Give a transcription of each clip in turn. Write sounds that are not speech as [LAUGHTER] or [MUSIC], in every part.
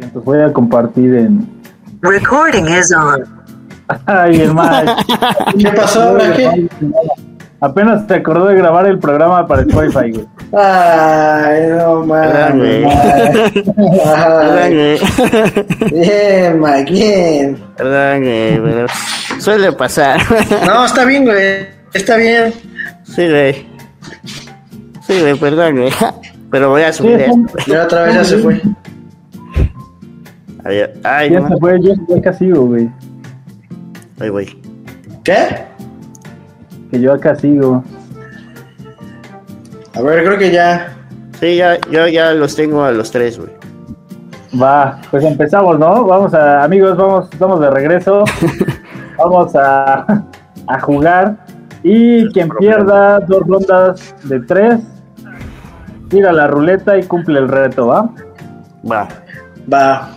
Entonces voy a compartir en. Recording is on. Ay, hermano. [LAUGHS] ¿Qué pasó ahora qué? Apenas te acordó de grabar el programa para Spotify, güey. Ay, no mames. Bien, Mike, bien. ¿Verdad, güey? Pero suele pasar. No, está bien, güey. Está bien. Sí, güey. Sí, güey, perdón, güey. Pero voy a subir Sí, esto. Ya otra vez ya se fue. Ay, ay, Ya no. se fue, yo yo acá sigo, güey. Ay, güey. ¿Qué? Que yo acá sigo. A ver, creo que ya. Sí, ya, yo ya los tengo a los tres, güey. Va, pues empezamos, ¿no? Vamos a, amigos, vamos, estamos de regreso. [LAUGHS] vamos a, a jugar. Y quien pierda dos rondas de tres, tira la ruleta y cumple el reto, ¿va? Va. Va.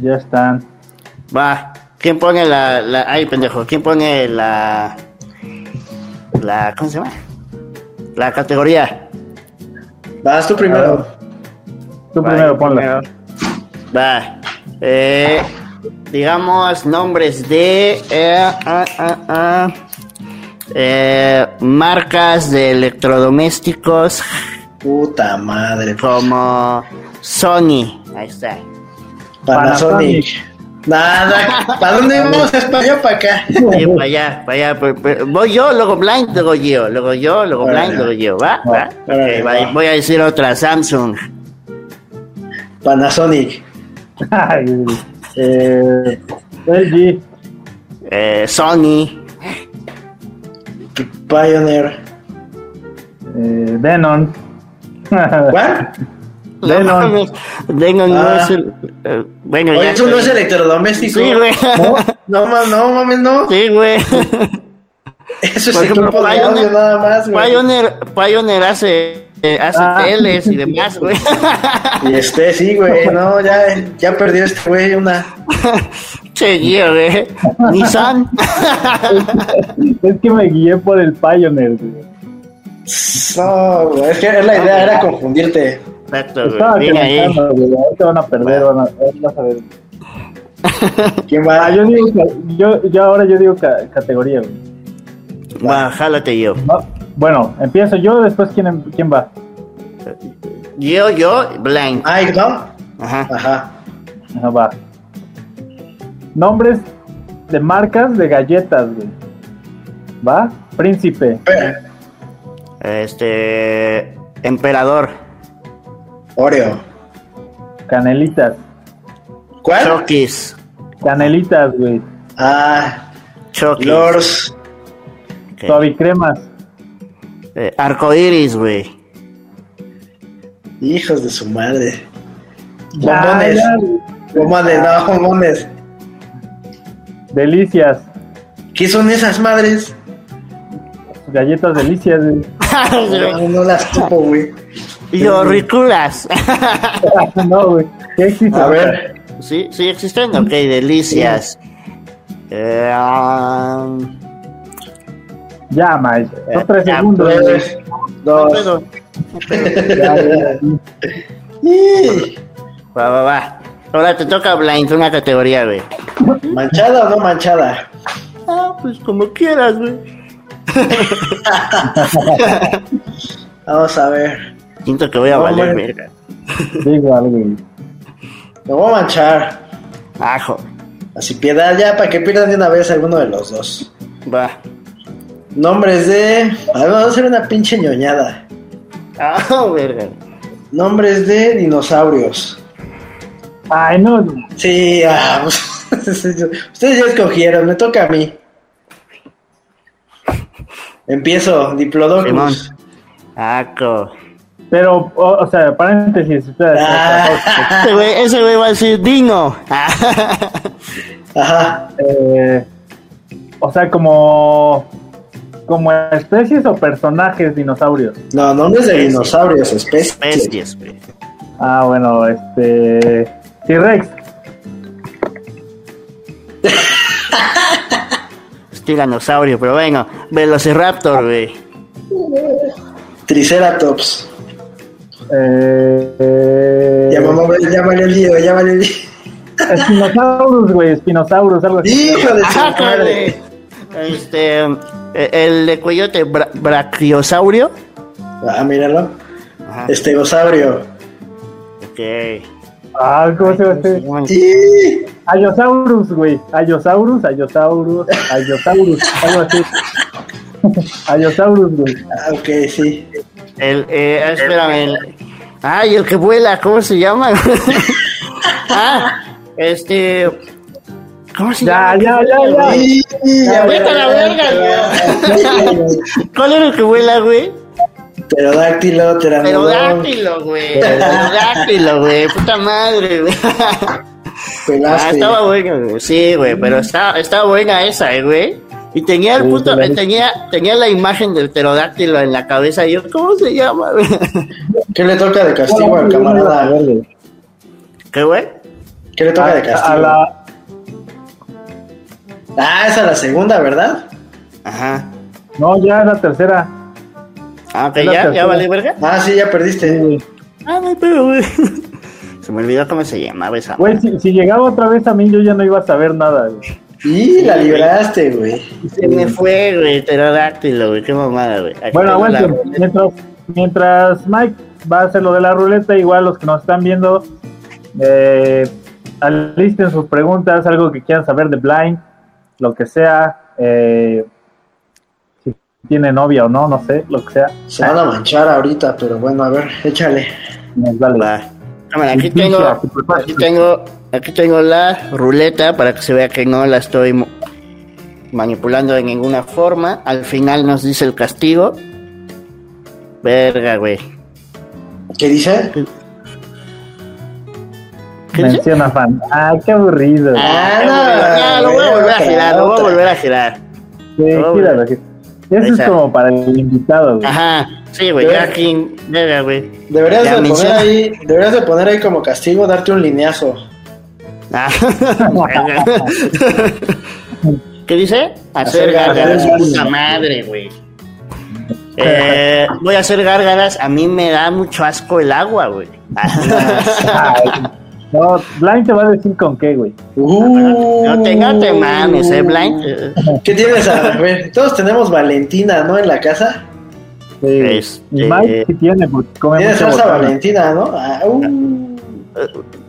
Ya están. Va. ¿Quién pone la, la... Ay, pendejo. ¿Quién pone la... La... ¿Cómo se llama? La categoría. Vas tú primero. Tú Va, primero ponla. Va. Eh, digamos nombres de... eh, ah, ah, ah, eh, marcas de electrodomésticos Puta madre. como Sony. Ahí está. Panasonic. Nada. ¿Para dónde vamos? ¿Es para allá o para acá? Sí, para allá, para allá. pero- pero Voy yo, luego Blind, luego yo. Luego yo, luego. Blind, luego yo. ¿Va? ¿Va? Voy a decir otra, Samsung. Panasonic. Ay, [LAUGHS] güey. eh, LG, Eh, Sony. Pioneer. eh, Denon. ¿Cuál? [LAUGHS] Denon. No mames, Denon no Ah. es el... eh, bueno, Oye, ya eso no es electrodoméstico. Sí, güey. No, no, ma- no mames, no. Sí, güey. Eso es Por ejemplo, equipo de Pioneer- audio nada más, güey. Pioneer, Pioneer hace, eh, hace Ah. teles y demás, güey. Y este, sí, güey, no, ya, ya perdió este güey una. che, guío, güey. Nissan. es que me guié por el Pioneer, güey. No, güey, es que la idea era confundirte. Exacto, güey. Ahí. güey. Ahorita van a perder, van a, vas a ver. ¿Quién va? Ah, yo digo, yo, yo ahora yo digo ca- categoría, güey. Va, jálate yo. No, Bueno, empiezo yo, después quién, quién va. Yo, yo, Blind. Ay, ¿no? Ajá. Ajá. No, va. Nombres de marcas de galletas, güey. ¿Va? Príncipe. Este. Emperador. Oreo. canelitas. ¿Cuál? Chokis. Canelitas, güey. Ah, Chokis. Lors. Ok. Suavicremas. Eh, arcoiris, güey. Hijos de su madre. Ya, Bombones. ya. Bombones, no, bombones. Delicias. ¿Qué son esas madres? Galletas delicias, güey. [LAUGHS] No, no las topo, güey. Yo, riculas. [LAUGHS] [LAUGHS] no, güey. ¿Qué existe? A ver. ¿Sí? ¿Sí existen? Ok, delicias. Eh, um, Ya, Mike. Son tres Ya, segundos. Tres, no dos. puedo. Ya, ya. [LAUGHS] Va, va, va. Ahora te toca Blind, una categoría, güey. ¿Manchada o no manchada? Ah, pues como quieras, güey. Vamos a ver. Siento que voy a No, valer verga. Digo algo, güey. Me voy a manchar. Ajo. Así piedad ya para que pierdan de una vez alguno de los dos. Va. Nombres de. A ver, vamos a hacer una pinche ñoñada. Ah, [LAUGHS] verga. Nombres de dinosaurios. Ay, no. Sí, ah, [LAUGHS] ustedes ya escogieron, me toca a mí. Empiezo, Simón. Diplodocus. Aco. Pero, o, o sea, paréntesis. Espera, espera, espera. Ah, Ese güey, ese güey va a decir Dino. Ajá. Eh, o sea, como. Como especies o personajes dinosaurios. No, nombres de dinosaurios, especies. Güey. Ah, bueno, este. T-Rex. Es tiranosaurio, pero bueno. Velociraptor, güey. Triceratops. Eh, Ya, mamá, ya valió el lío, ya el lío. Spinosaurus, güey, Spinosaurus, algo así. Hijo de su Ajá, madre. Este, eh, el de cuellote bra- brachiosaurio. Ah, míralo. Ajá, Estegosaurio. ok. Ah, ¿cómo se llama este? Sí. Ayosaurus, güey. Ayosaurus, Ayosaurus, Ayosaurus, algo así. [LAUGHS] Ayosaurus, güey. Ah, ok, sí. El, eh, ah, espérame. El, ay, el que vuela, ¿cómo se llama? [LAUGHS] ah, este. ¿Cómo se Ya, llama? ya, ya, ya. Vete a la verga, güey. [LAUGHS] ¿Cuál era el que vuela, güey? Pterodáctilo, pteranodón. Pterodáctilo, güey. Pterodáctilo, güey. Puta madre, güey. Ah, estaba buena, güey. Sí, güey, pero estaba, estaba buena esa, eh, güey. Y tenía el puto, tenía, tenía la imagen del pterodáctilo en la cabeza. Y yo, ¿cómo se llama, güey? ¿Qué le toca de castigo al camarada? ¿Qué, güey? ¿Qué le toca de A, castigo? a la, Ah, esa es la segunda, ¿verdad? Ajá. no, ya la tercera. Ah, ok, Es la ya, ya vale, verga. Ah, sí, ya perdiste. Güey, Ah, no hay pedo, güey. [LAUGHS] Se me olvidó cómo se llamaba esa. Güey, si, si llegaba otra vez a mí, yo ya no iba a saber nada, güey. Y la libraste, güey. Se me fue, güey, pterodáctilo, güey. Qué mamada, güey. Bueno, ruleta. Mientras, mientras Mike va a hacer lo de la ruleta, igual los que nos están viendo, eh, alisten sus preguntas, algo que quieran saber de Blind, lo que sea, eh, si tiene novia o no, no sé, lo que sea. Se van a manchar ahorita, pero bueno, a ver, échale. Nos vale. Va. Cámara, aquí tengo, aquí tengo, aquí tengo la ruleta para que se vea que no la estoy manipulando de ninguna forma. Al final nos dice el castigo. Verga, güey. ¿Qué dice? ¿Qué dice? Menciona fan. Ah, qué aburrido. Ah, no, ya, lo voy a volver a girar, lo voy a volver a girar. Sí, no, gíralo. Eso es como para el invitado, güey. Ajá, sí, güey, ya aquí, verga, güey. Deberías Ya de poner menciona. ahí, deberías de poner ahí como castigo, darte un lineazo. Ah. [LAUGHS] [LAUGHS] ¿Qué dice? Hacer Hacer gárgaras. puta madre, güey. Eh, [LAUGHS] voy a hacer gárgaras, a mí me da mucho asco el agua, güey. [LAUGHS] No, Blind te va a decir con qué, güey. Uh, No no te mames, eh, Blind. ¿Qué tienes? A ver, todos tenemos Valentina, ¿no? En la casa. Sí. Este- Y Mike sí tiene, porque come Tienes mucho salsa. Valentina, ¿no? Ah, uh.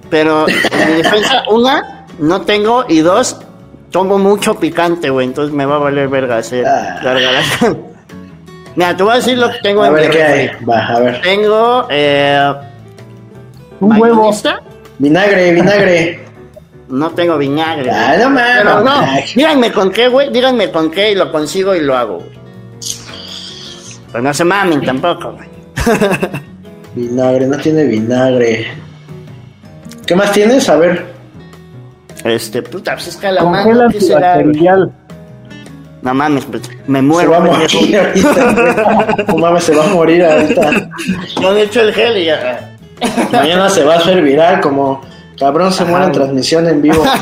Pero en mi defensa, una, no tengo, y dos, tomo mucho picante, güey, entonces me va a valer verga hacer Ah. gárgaras. [LAUGHS] Mira, te voy a decir lo que tengo A en mi ver qué hay. Va, a ver. Tengo, eh, Un huevo. Vinagre, vinagre. No tengo vinagre. Ay, no mames. Pero no, Ay. díganme con qué, güey. Díganme con qué y lo consigo y lo hago. güey. Pero no se mamen tampoco, güey. [LAUGHS] Vinagre, no tiene vinagre. ¿Qué más tienes? A ver. Este, puta, pues es calamar. Congela ¿Qué será? No mames, pues, me Se muero. va a morir ahorita. [LAUGHS] No mames, se va a morir ahorita. No he hecho el gel y ya. Mañana se va a hacer viral como cabrón se muere en transmisión en vivo. [LAUGHS]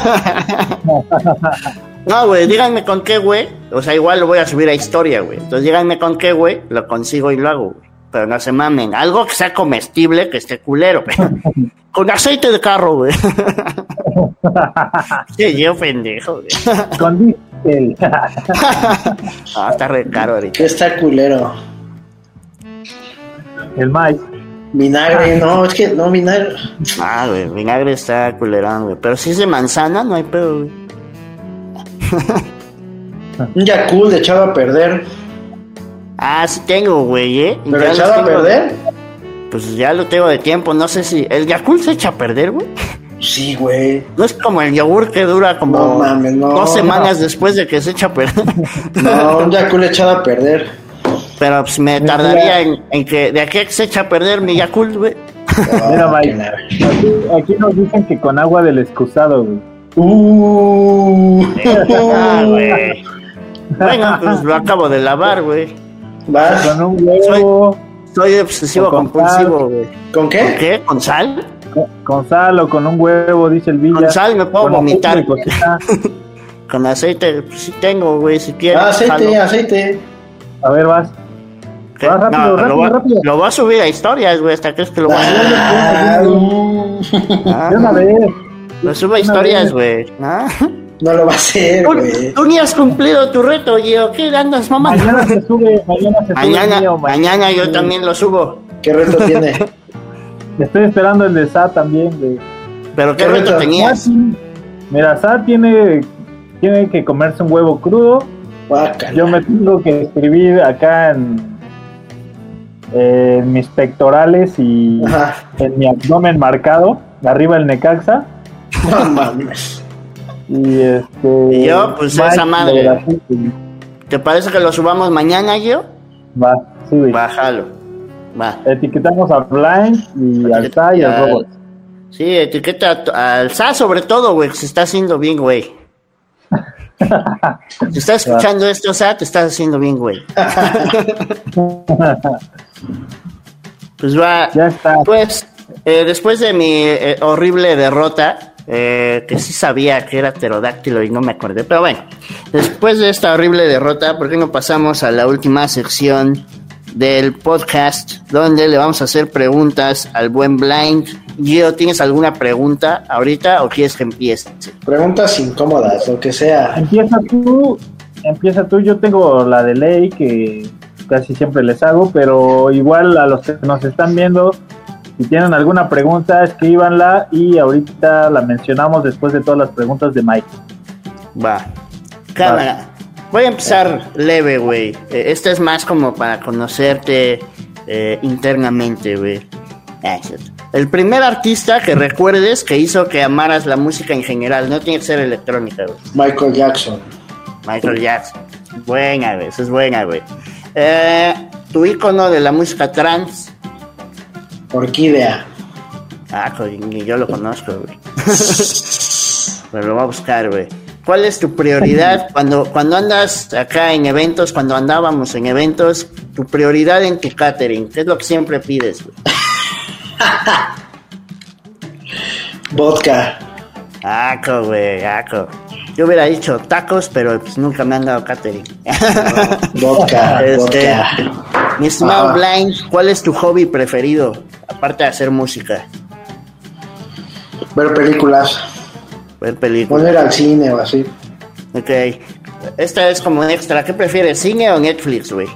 No, güey, díganme con qué, güey. O sea, igual lo voy a subir a historia, güey. Entonces díganme con qué, güey. Lo consigo y lo hago, güey. Pero no se mamen. Algo que sea comestible, que esté culero, güey. [LAUGHS] Con aceite de carro, güey. Sí, yo pendejo, güey. Con diésel. [LAUGHS] Ah, está re caro ahorita. ¿Qué está culero? El Mike. Vinagre, no, es que no, vinagre. Ah, güey, vinagre está culerón, güey. Pero si es de manzana, no hay pedo, güey. [LAUGHS] Un Yakult echado a perder. Ah, sí tengo, güey, ¿eh? ¿Pero Ya echado a perder? Pues ya lo tengo de tiempo, no sé si... ¿El Yakult se echa a perder, güey? [LAUGHS] Sí, güey. No es como el yogur que dura como No mames, no. dos semanas después de que se echa a perder. [LAUGHS] No, un Yakult echado a perder. Pero pues me tardaría en, en que de aquí a que se echa a perder mi Yakult, güey. [LAUGHS] Mira, Ah, Mike. Aquí, aquí nos dicen que con agua del excusado, güey. Uh. [LAUGHS] Ah, güey. Bueno, pues lo acabo de lavar, güey. Vas. Con un huevo, Soy obsesivo O con compulsivo, güey. ¿Con ¿Con qué? qué? ¿Con con, con sal o con un huevo, dice el Villa. Con sal me puedo Con vomitar. [LAUGHS] Con aceite, pues sí tengo, güey, si quieres. Ah, aceite, jalo. aceite. A ver, vas. Rápido, No, rápido, lo, va, rápido. lo voy a subir a historias, güey. ¿Hasta crees que lo voy a Ah, uh, Ah, De una vez. Lo subo a historias, güey. ¿no? no lo va a hacer, Tú, güey. tú ni has cumplido tu reto, Gio. ¿Qué andas, mamá? Mañana se sube, mañana se sube. Mañana, mío, mañana yo también lo subo. ¿Qué reto tiene? [LAUGHS] Estoy esperando el de Sa también. ¿Pero qué ¿Qué reto tenías? Mira, Sa tiene, tiene que comerse un huevo crudo. Yo me tengo que escribir acá en, en mis pectorales y Ajá. en mi abdomen marcado, arriba el Necaxa. [LAUGHS] No mames. Y este. Y yo, pues, Mike esa madre. ¿Te parece que lo subamos mañana, Gio? Va, sube. Bájalo. Va. Etiquetamos a Blind y al Sa y al Robot. Sí, etiqueta al SA sobre todo, güey, que se está haciendo bien, güey. [LAUGHS] Si estás escuchando esto, SA, te estás haciendo bien, güey. [LAUGHS] Pues va. Ya está. Pues, eh, después de mi eh, horrible derrota, eh, que sí sabía que era pterodáctilo y no me acordé, pero bueno, después de esta horrible derrota, ¿por qué no pasamos a la última sección del podcast donde le vamos a hacer preguntas al buen Blind? Gio, ¿tienes alguna pregunta ahorita o quieres que empiece? Preguntas incómodas, lo que sea. Empieza tú, empieza tú. Yo tengo la de ley que casi siempre les hago, pero igual a los que nos están viendo, si tienen alguna pregunta, escríbanla y ahorita la mencionamos después de todas las preguntas de Mike. Va. Cámara. Voy a empezar leve, güey. Eh, Este es más como para conocerte eh, internamente, güey. Ah. El primer artista que recuerdes que hizo que amaras la música en general, no tiene que ser electrónica, güey. Michael Jackson. Michael Jackson. Buena, güey. Esa es buena, güey. Eh, tu ícono de la música trans. Orquídea. Ah, ni yo lo conozco, güey. [LAUGHS] Pero lo voy a buscar, güey. ¿Cuál es tu prioridad cuando, cuando andas acá en eventos, cuando andábamos en eventos, tu prioridad en tu catering? ¿Qué es lo que siempre pides? [LAUGHS] Vodka. Aco, güey, aco. Yo hubiera dicho tacos, pero pues nunca me han dado catering. Vodka. [LAUGHS] Este, vodka. Mi estimado Ah. Blind, ¿cuál es tu hobby preferido? Aparte de hacer música, Ver películas. Ver películas. Poner al cine o así. Ok. Esta es como un extra. ¿Qué prefieres, cine o Netflix, güey?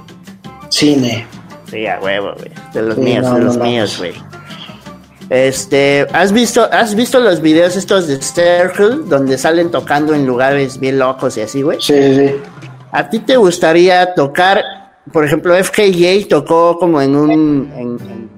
Cine. Sí, a huevo, güey. De los Sí, míos, no, de los no. míos, güey. Este, ¿has visto, ¿has visto los videos estos de Circle donde salen tocando en lugares bien locos y así, güey? Sí, sí, sí. ¿A ti te gustaría tocar, por ejemplo, FKJ tocó como en un, en- en-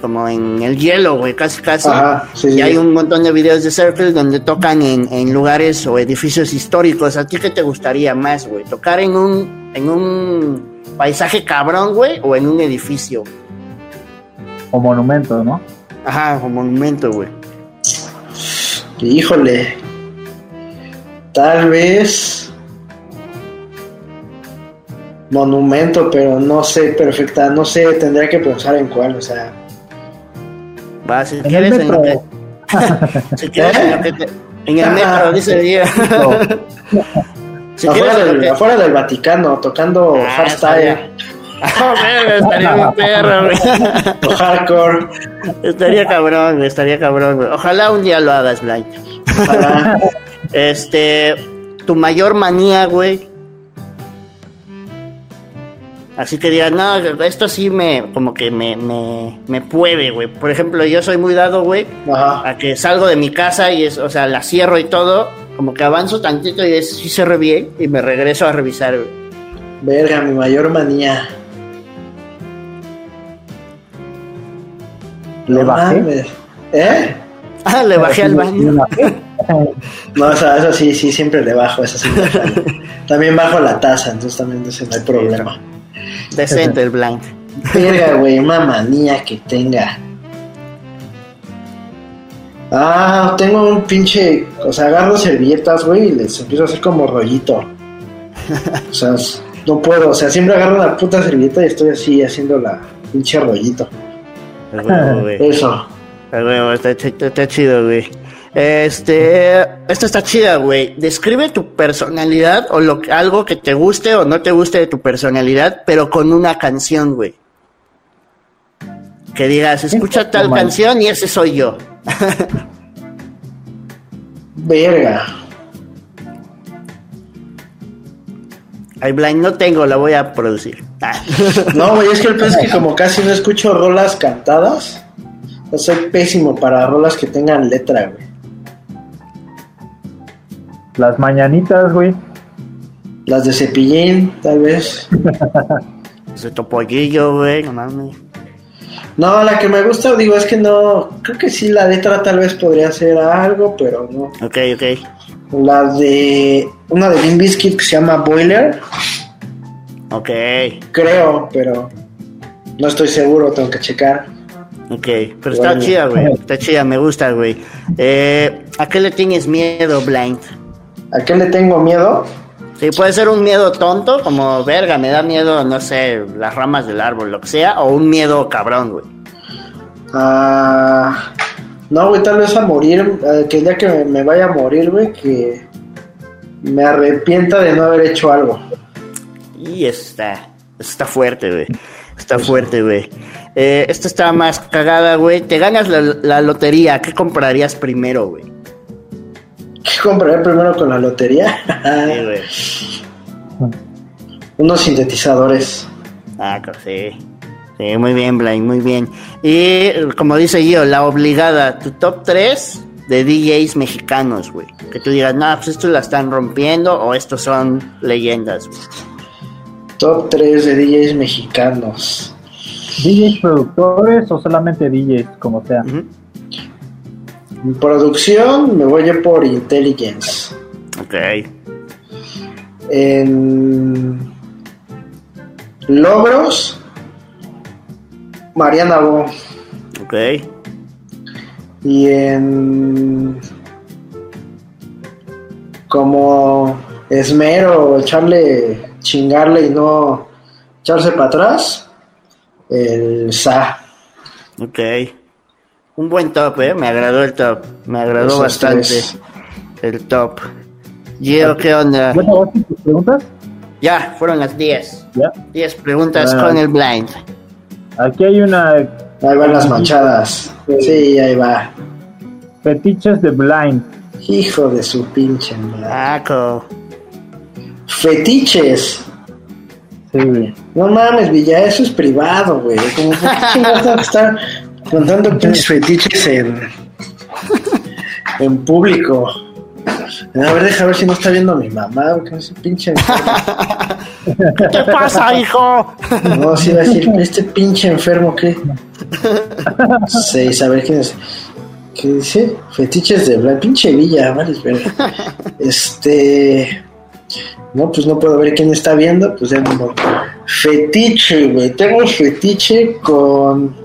como en el hielo, güey, casi casi. Ajá, sí, y sí. hay un montón de videos de Circle donde tocan en, en lugares o edificios históricos. ¿A ti qué te gustaría más, güey? ¿Tocar en un, en un paisaje cabrón, güey, o en un edificio? O monumento, ¿no? Ajá, o monumento, güey. Híjole. Tal vez. Monumento, pero no sé perfecta. No sé, tendría que pensar en cuál, o sea. Va, si En quieres, el en metro. [LAUGHS] si quieres, en te- en el metro, dice Diego. [LAUGHS] Si quieres, afuera, lo del, afuera del Vaticano, tocando Ah, hardstyle Ah, [LAUGHS] verga, estaría bien perro, güey. o hardcore. Estaría cabrón, güey, estaría cabrón. Ojalá un día lo hagas, Blank. Ojalá. Este, tu mayor manía, güey. Así que digas, no, esto sí me, como que me, me, me puede, güey. Por ejemplo, yo soy muy dado, güey, Ajá. a que salgo de mi casa y es, o sea, la cierro y todo, como que avanzo tantito y es, sí cerré bien y me regreso a revisar, güey. Verga, mi mayor manía. Le No bajé. mames. ¿Eh? Ah, le bajé al baño. [LAUGHS] No, o sea, eso sí, sí, siempre le bajo, eso sí me. [LAUGHS] También bajo la taza, entonces también ese no hay problema. Decente el blank. Verga, güey, una manía que tenga. Ah, tengo un pinche. O sea, agarro servilletas, güey, y les empiezo a hacer como rollito. O sea, no puedo. O sea, siempre agarro una puta servilleta y estoy así haciendo la pinche rollito. A huevo, güey. Eso. Huevo, está chido, güey. Este, esta está chida, güey. Describe tu personalidad o lo, algo que te guste o no te guste de tu personalidad, pero con una canción, güey. Que digas, escucha tal canción y ese soy yo. [LAUGHS] Verga. Ay, Blind, no tengo, la voy a producir. Ah. [LAUGHS] No, güey, es que el pez es que como casi no escucho rolas cantadas, yo soy pésimo para rolas que tengan letra, güey. Las mañanitas, güey. Las de Cepillín, tal vez. [LAUGHS] Ese topollillo, güey, no mames. No, la que me gusta, digo, es que no, creo que sí, la letra tal vez podría ser algo, pero no. Ok, ok. La de, una de Limp Bizkit que se llama Boiler, Ok, creo, pero no estoy seguro, tengo que checar. ok. Pero está chida, güey. [LAUGHS] Está chida, me gusta, güey. Eh, ¿A qué le tienes miedo, Blind? ¿A qué le tengo miedo? Sí, puede ser un miedo tonto, como verga, me da miedo, no sé, las ramas del árbol, lo que sea, o un miedo cabrón, güey. Ah, no, güey, tal vez a morir, eh, que el día que me, me vaya a morir, güey, que me arrepienta de no haber hecho algo. Y está, está fuerte, güey. Está fuerte, güey. Eh, esta está más cagada, güey. Te ganas la, la lotería, ¿qué comprarías primero, güey? ¿Qué compraré primero con la lotería? Sí, güey. [LAUGHS] Unos sintetizadores. Ah, claro, sí. Sí, muy bien, Blaine, muy bien. Y como dice yo, la obligada, tu top 3 de DJs mexicanos, güey. Que tú digas, no, pues estos la están rompiendo o estos son leyendas, güey. Top 3 de DJs mexicanos. DJs productores o solamente DJs, como sea. Ujú. En producción me voy yo por Intelligence. Ok. En logros, Mariana Bo. Ok. Y en como esmero, echarle, chingarle y no echarse para atrás, el Sa. Ok. Un buen top, eh. Me agradó el top. Me agradó Esos bastante tres. el top. Gio, ¿qué onda? ¿Ya acabaste tus preguntas? Ya, fueron las 10. Ya. 10 preguntas Ah. con el blind. Aquí hay una Ahí van las manchadas. Sí, ahí va. fetiches de blind. Hijo de su pinche madre. Aco. Fetiches. Sí, güey. No mames, Villa, eso es privado, güey. Como por qué chingados tengo que estar contando pinches [LAUGHS] fetiches en, en público. A ver, deja ver si no está viendo mi mamá, güey, que ese pinche enfermo. ¿Qué pasa, hijo? No, sí va a decir, este pinche enfermo, ¿qué? Sí, saber quién es. ¿Qué dice? Fetiches de Blanc. Pinche Villa, vale. Este. No, pues no puedo ver quién está viendo, pues ya no. Fetiche, güey. Tengo fetiche con.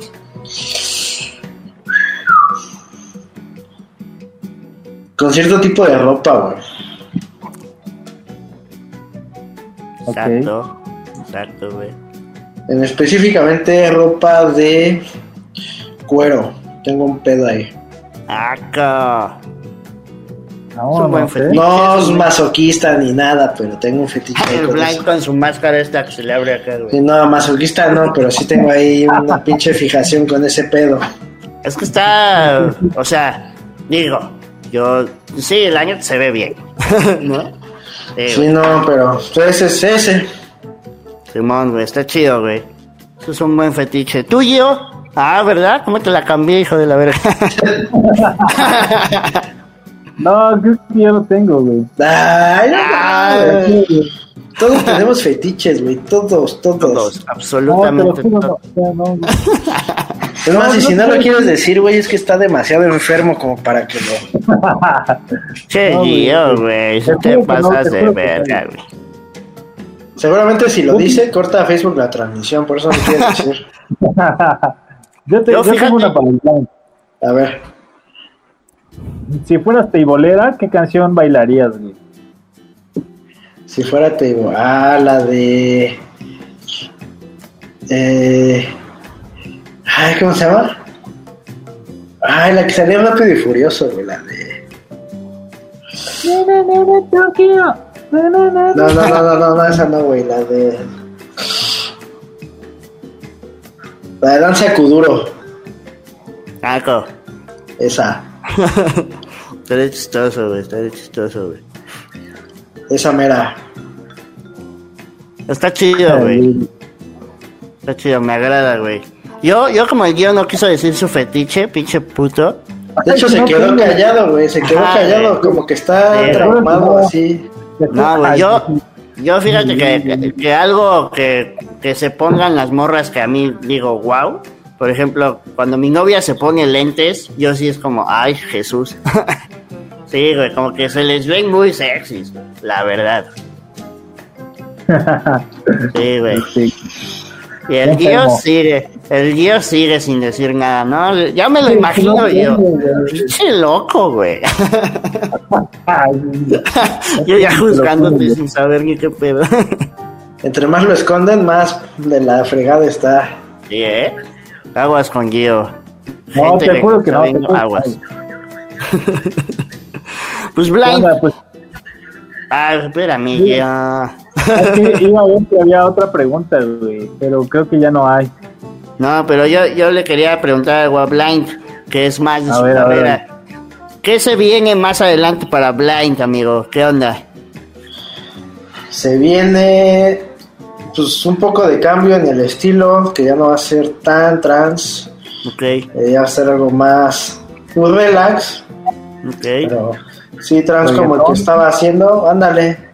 Con cierto tipo de ropa, güey. Exacto. Exacto, güey. En específicamente ropa de cuero. Tengo un pedo ahí. Aco. No, un buen no fetiche. No es masoquista ni nada, pero tengo un fetiche ahí El eso. con su máscara esta que se le abre acá, güey. No, masoquista no, pero sí tengo ahí una pinche fijación con ese pedo. Es que está. O sea, digo, yo. Sí, el año se ve bien. [LAUGHS] ¿No? Sí, no, pero ese es ese. Simón, güey, está chido, güey. Eso es un buen fetiche. ¿Tuyo? Ah, ¿verdad? ¿Cómo te la cambié, hijo de la verga? [LAUGHS] No, creo que ya lo tengo, güey. Ay, todos tenemos fetiches, güey. Todos, todos. Todos, No, te lo absolutamente juro, todos. no, no, no. [LAUGHS] Es más, No, si no lo quieres decir, güey, es que está demasiado enfermo como para que lo. [LAUGHS] Che, No, güey, Gio, güey. si te pasas de verga, güey. Seguramente si lo dice, corta a Facebook la transmisión, por eso no quiere decir. [LAUGHS] yo te, Yo, yo tengo una blind. A ver, Si fueras teibolera, ¿qué canción bailarías, güey? si fuera te digo, ah, la de. Eh, ay, ¿cómo se llama? Ay, la que salía rápido y furioso, güey, la de. No, no, no, no, no, no, no, esa no, güey, la de. La de danza Kuduro, Caco. esa, [LAUGHS] Está de chistoso, güey. Está de chistoso, güey. esa mera. Está chido, güey. Está chido, me agrada, güey. Yo, yo como el guion no quiso decir su fetiche, pinche puto. De hecho, se No quedó callado, güey, se quedó Ajá, callado, güey. como que está Sí, traumado no. así. No, güey, yo, yo fíjate que, que- que algo que, que se pongan las morras que a mí digo, wow. Por ejemplo, cuando mi novia se pone lentes, yo sí es como, ay, Jesús. [LAUGHS] sí, güey, como que se les ven muy sexys, la verdad. [LAUGHS] Sí, güey. Sí. Y el guío sigue, el guío sigue sin decir nada, ¿no? Ya me lo imagino no yo. Pinche loco, güey. [LAUGHS] Yo ya juzgándote sin saber ni qué pedo. [LAUGHS] Entre más lo esconden, más de la fregada está. Sí, ¿eh? Aguas con Guío. No, Gente te juro que no. te Aguas. [LAUGHS] Pues ¿Qué Blind. onda? Pues, Ah, espérame, Guío. Es que iba a ver que había otra pregunta, güey, pero creo que ya no hay. No, pero yo, yo le quería preguntar algo a Blind, que es más de A su ver, carrera. ¿Qué se viene más adelante para Blind, amigo? ¿Qué onda? Se viene pues un poco de cambio en el estilo, que ya no va a ser tan trans, Ok, eh, ya va a ser algo más pues, relax, ok. pero sí trans como el que estaba haciendo, ándale.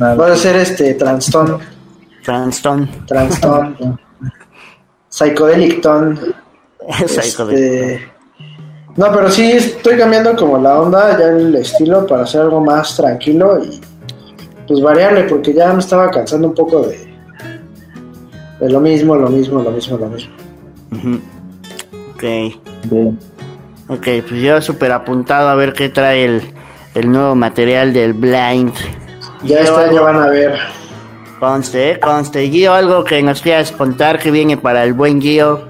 Va a ser este transton, Transton. transton, psychedelic ton, [LAUGHS] Psycho de- este, no, pero sí estoy cambiando como la onda, ya el estilo para hacer algo más tranquilo y pues variarle porque ya me estaba cansando un poco de, de lo mismo, lo mismo, lo mismo, lo mismo. Ujú. Ok, Bien. ok, pues yo súper apuntado a ver qué trae el, el nuevo material del Blind. Ya este año van a ver. Conste, eh, conste. Guío, algo que nos quieras contar que viene para el buen Guío.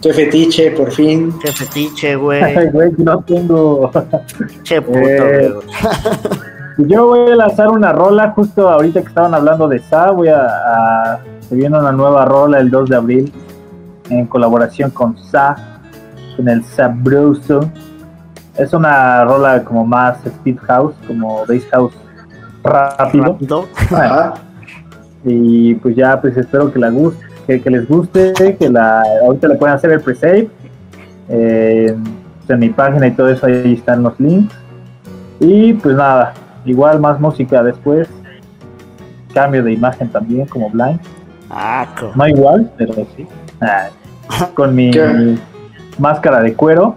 Qué fetiche, por fin. Qué fetiche, [LAUGHS] Ay, güey. güey, no tengo. Che puto, Eh, güey. [LAUGHS] Yo voy a lanzar una rola justo ahorita que estaban hablando de Sa. Voy a, a- se viene una nueva rola el 2 de abril en colaboración con Sa, con el Sabroso. Es una rola como más speed house, como bass house rápido. [LAUGHS] Y pues ya, pues espero que, la guste, que, que les guste, que la ahorita le pueden hacer el pre-save. Eh, en mi página y todo eso, ahí están los links. Y pues nada, igual más música después. Cambio de imagen también, como Blind. Ah, No igual, pero sí. Ah, con mi ¿Qué? máscara de cuero.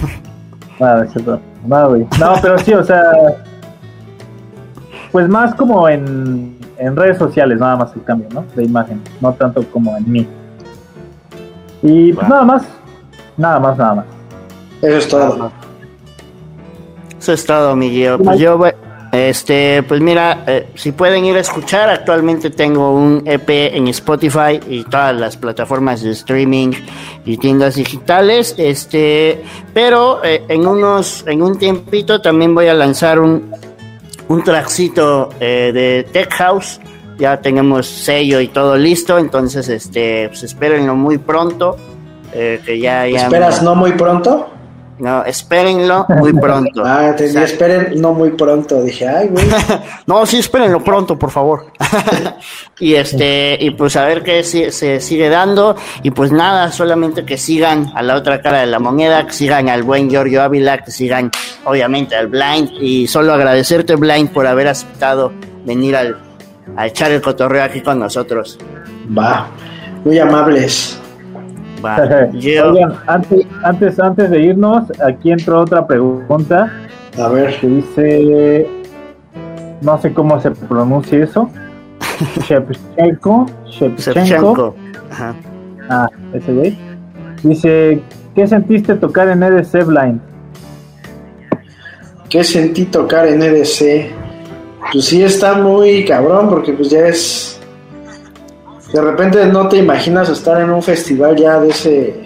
[LAUGHS] Nada, güey. No, pero sí, o sea. Pues más como en, en redes sociales, nada más el cambio, ¿no? De imagen. No tanto como en mí. Y pues nada más. Nada más, nada más. Eso es todo. Eso es todo, mi Guío. Pues yo, voy- este, pues mira, eh, si pueden ir a escuchar, actualmente tengo un EP en Spotify y todas las plataformas de streaming y tiendas digitales. Este, pero eh, en unos, en un tiempito también voy a lanzar un, un trackcito eh, de Tech House. Ya tenemos sello y todo listo, entonces, este, pues espérenlo muy pronto. eh, que ya, ya. ¿Esperas no muy pronto? No, espérenlo muy pronto. [LAUGHS] Ah, entendí, esperen no muy pronto. Dije, ay, güey. [LAUGHS] No, sí, espérenlo pronto, por favor. [LAUGHS] y este, y pues a ver qué se sigue dando. Y pues nada, solamente que sigan a la otra cara de la moneda, que sigan al buen Giorgio Ávila, que sigan obviamente al Blind. Y solo agradecerte, Blind, por haber aceptado venir al, a echar el cotorreo aquí con nosotros. Va. Muy amables. Va. [LAUGHS] Oigan, antes, antes, antes de irnos, aquí entró otra pregunta A ver. que dice. No sé cómo se pronuncia eso. [LAUGHS] Shevchenko. Shevchenko. Shevchenko. Ajá. Ah, ese güey. Dice, ¿qué sentiste tocar en EDC Blind? ¿Qué sentí tocar en EDC? Pues sí está muy cabrón porque pues ya es... De repente no te imaginas estar en un festival ya de ese...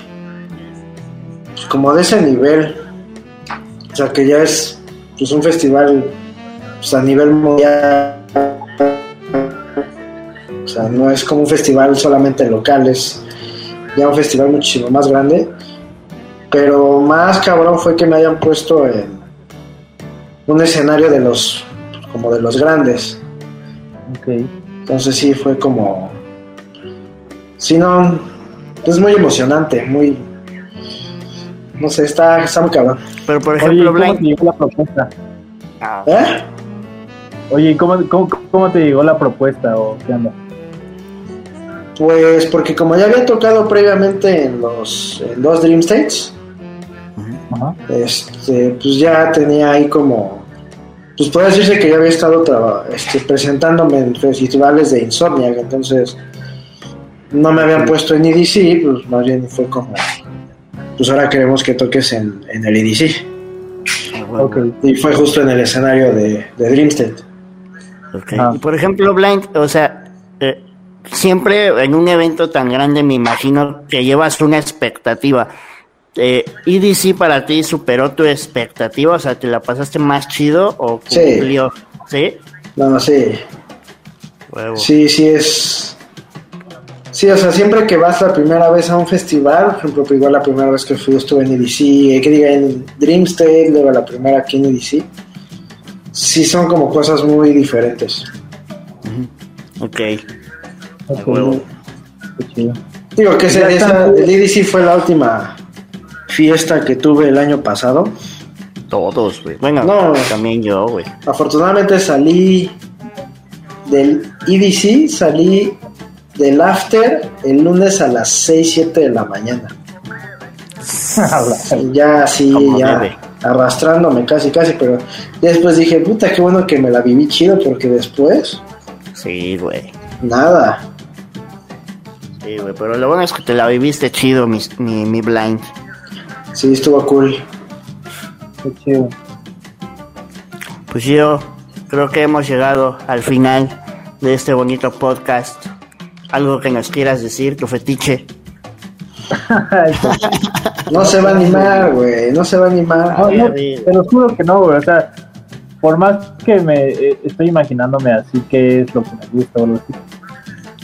pues, como de ese nivel. O sea que ya es pues un festival pues, a nivel mundial. O sea, no es como un festival solamente local, es ya un festival muchísimo más grande. Pero más cabrón fue que me hayan puesto en un escenario de los como de los grandes. Entonces sí fue como sí no es muy emocionante, muy no sé, está, está muy cabrón. Pero por Oye, ejemplo, ¿cómo te llegó la propuesta? Ah, ¿Eh? Oye, ¿cómo, cómo, cómo te llegó la propuesta o qué onda? Pues porque como ya había tocado previamente en los en dos Dream States, este, pues ya tenía ahí como, pues puede decirse que ya había estado traba- este, presentándome en festivales de Insomniac, entonces no me habían puesto en EDC, pues más bien fue como, pues ahora queremos que toques en, en el EDC, y fue justo en el escenario de, de Dream State. Ok. Ah. Por ejemplo, Blind, o sea, eh, siempre en un evento tan grande me imagino que llevas una expectativa. Eh, EDC para ti superó tu expectativa, o sea, ¿te la pasaste más chido o Sí. cumplió? ¿Sí? No, no sé, Huevo. Sí, sí es. Sí, o sea, siempre que vas la primera vez a un festival, por ejemplo, pues igual la primera vez que fui estuve en EDC, eh, que diga en Dream State, luego la primera aquí en EDC, sí son como cosas muy diferentes. Ok. Huevo. Chido. Digo que ese, esa, el EDC fue la última fiesta que tuve el año pasado. Todos, güey. Bueno, No. también yo, güey. Afortunadamente salí del EDC, salí del after el lunes a las 6, 7 de la mañana. [LAUGHS] Ya Como ya arrastrándome casi, casi, pero después dije, puta, qué bueno que me la viví chido, porque después, Sí, güey. nada. Sí, güey. Pero lo bueno es que te la viviste chido, mi, mi, mi Blind. Sí, estuvo cool. Qué chido. Pues yo creo que hemos llegado al final de este bonito podcast. Algo que nos quieras decir, tu fetiche. No se va a animar, güey, no se va a animar. No, no, Sí. te lo juro que no, güey. O sea, por más que me eh, estoy imaginándome así que es lo que me gusta o algo así.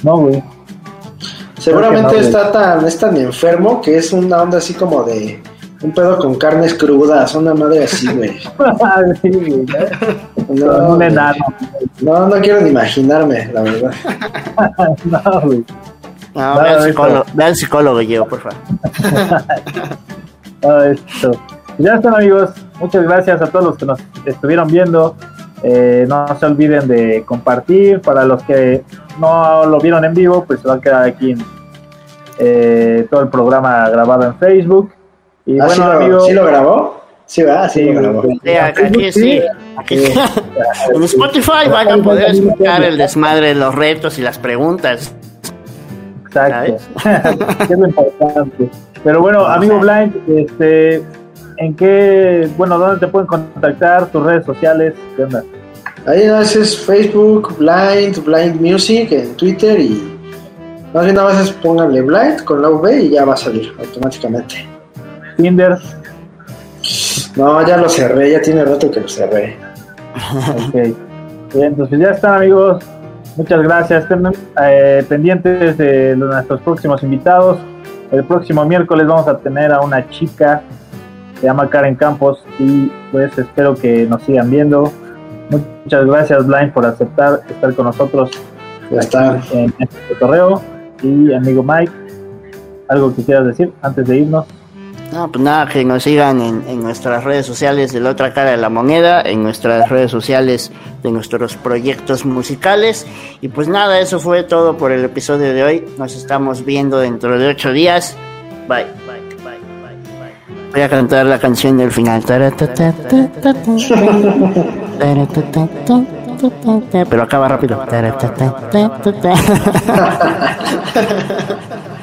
No, güey. Seguramente que no, está tan, es tan enfermo que es una onda así como de un pedo con carnes crudas, una madre así, güey. [LAUGHS] Sí, güey, ¿no? Un güey. No, no quiero ni imaginarme, la verdad. [LAUGHS] No, güey. No, No, ve, al eso. psicólogo, ve al psicólogo, por favor. [LAUGHS] Todo esto. Ya están amigos, muchas gracias a todos los que nos estuvieron viendo. Eh, no se olviden de compartir. Para los que no lo vieron en vivo, pues se va a quedar aquí en, eh, todo el programa grabado en Facebook. Y Ah, bueno, ¿sí, lo, amigos, ¿sí lo grabó? Sí, va, sí. Sí, aquí, aquí sí. Aquí. En Spotify van a poder escuchar el desmadre, los retos y las preguntas. Exacto. Es lo [LAUGHS] importante. Pero bueno, amigo Blind, este, ¿en qué, bueno, dónde te pueden contactar? Tus redes sociales, ¿qué onda? Ahí haces Facebook, Blind, Blind Music en Twitter y más bien nada más es pónganle Blind con la V y ya va a salir automáticamente. Tinder, No, ya lo cerré, ya tiene rato que lo cerré. [LAUGHS] ok. Bien, entonces ya están amigos. Muchas gracias. Estén eh, pendientes de nuestros próximos invitados. El próximo miércoles vamos a tener a una chica, se llama Karen Campos, y pues espero que nos sigan viendo. Muchas gracias, Blind, por aceptar estar con nosotros Ya está. en este correo. Y amigo Mike, algo que quieras decir antes de irnos. No, pues nada, que nos sigan en, en nuestras redes sociales de la otra cara de la moneda, en nuestras redes sociales de nuestros proyectos musicales. Y pues nada, eso fue todo por el episodio de hoy. Nos estamos viendo dentro de ocho días. Bye. Bye. Voy a cantar la canción del final. Pero acaba rápido. [LAUGHS]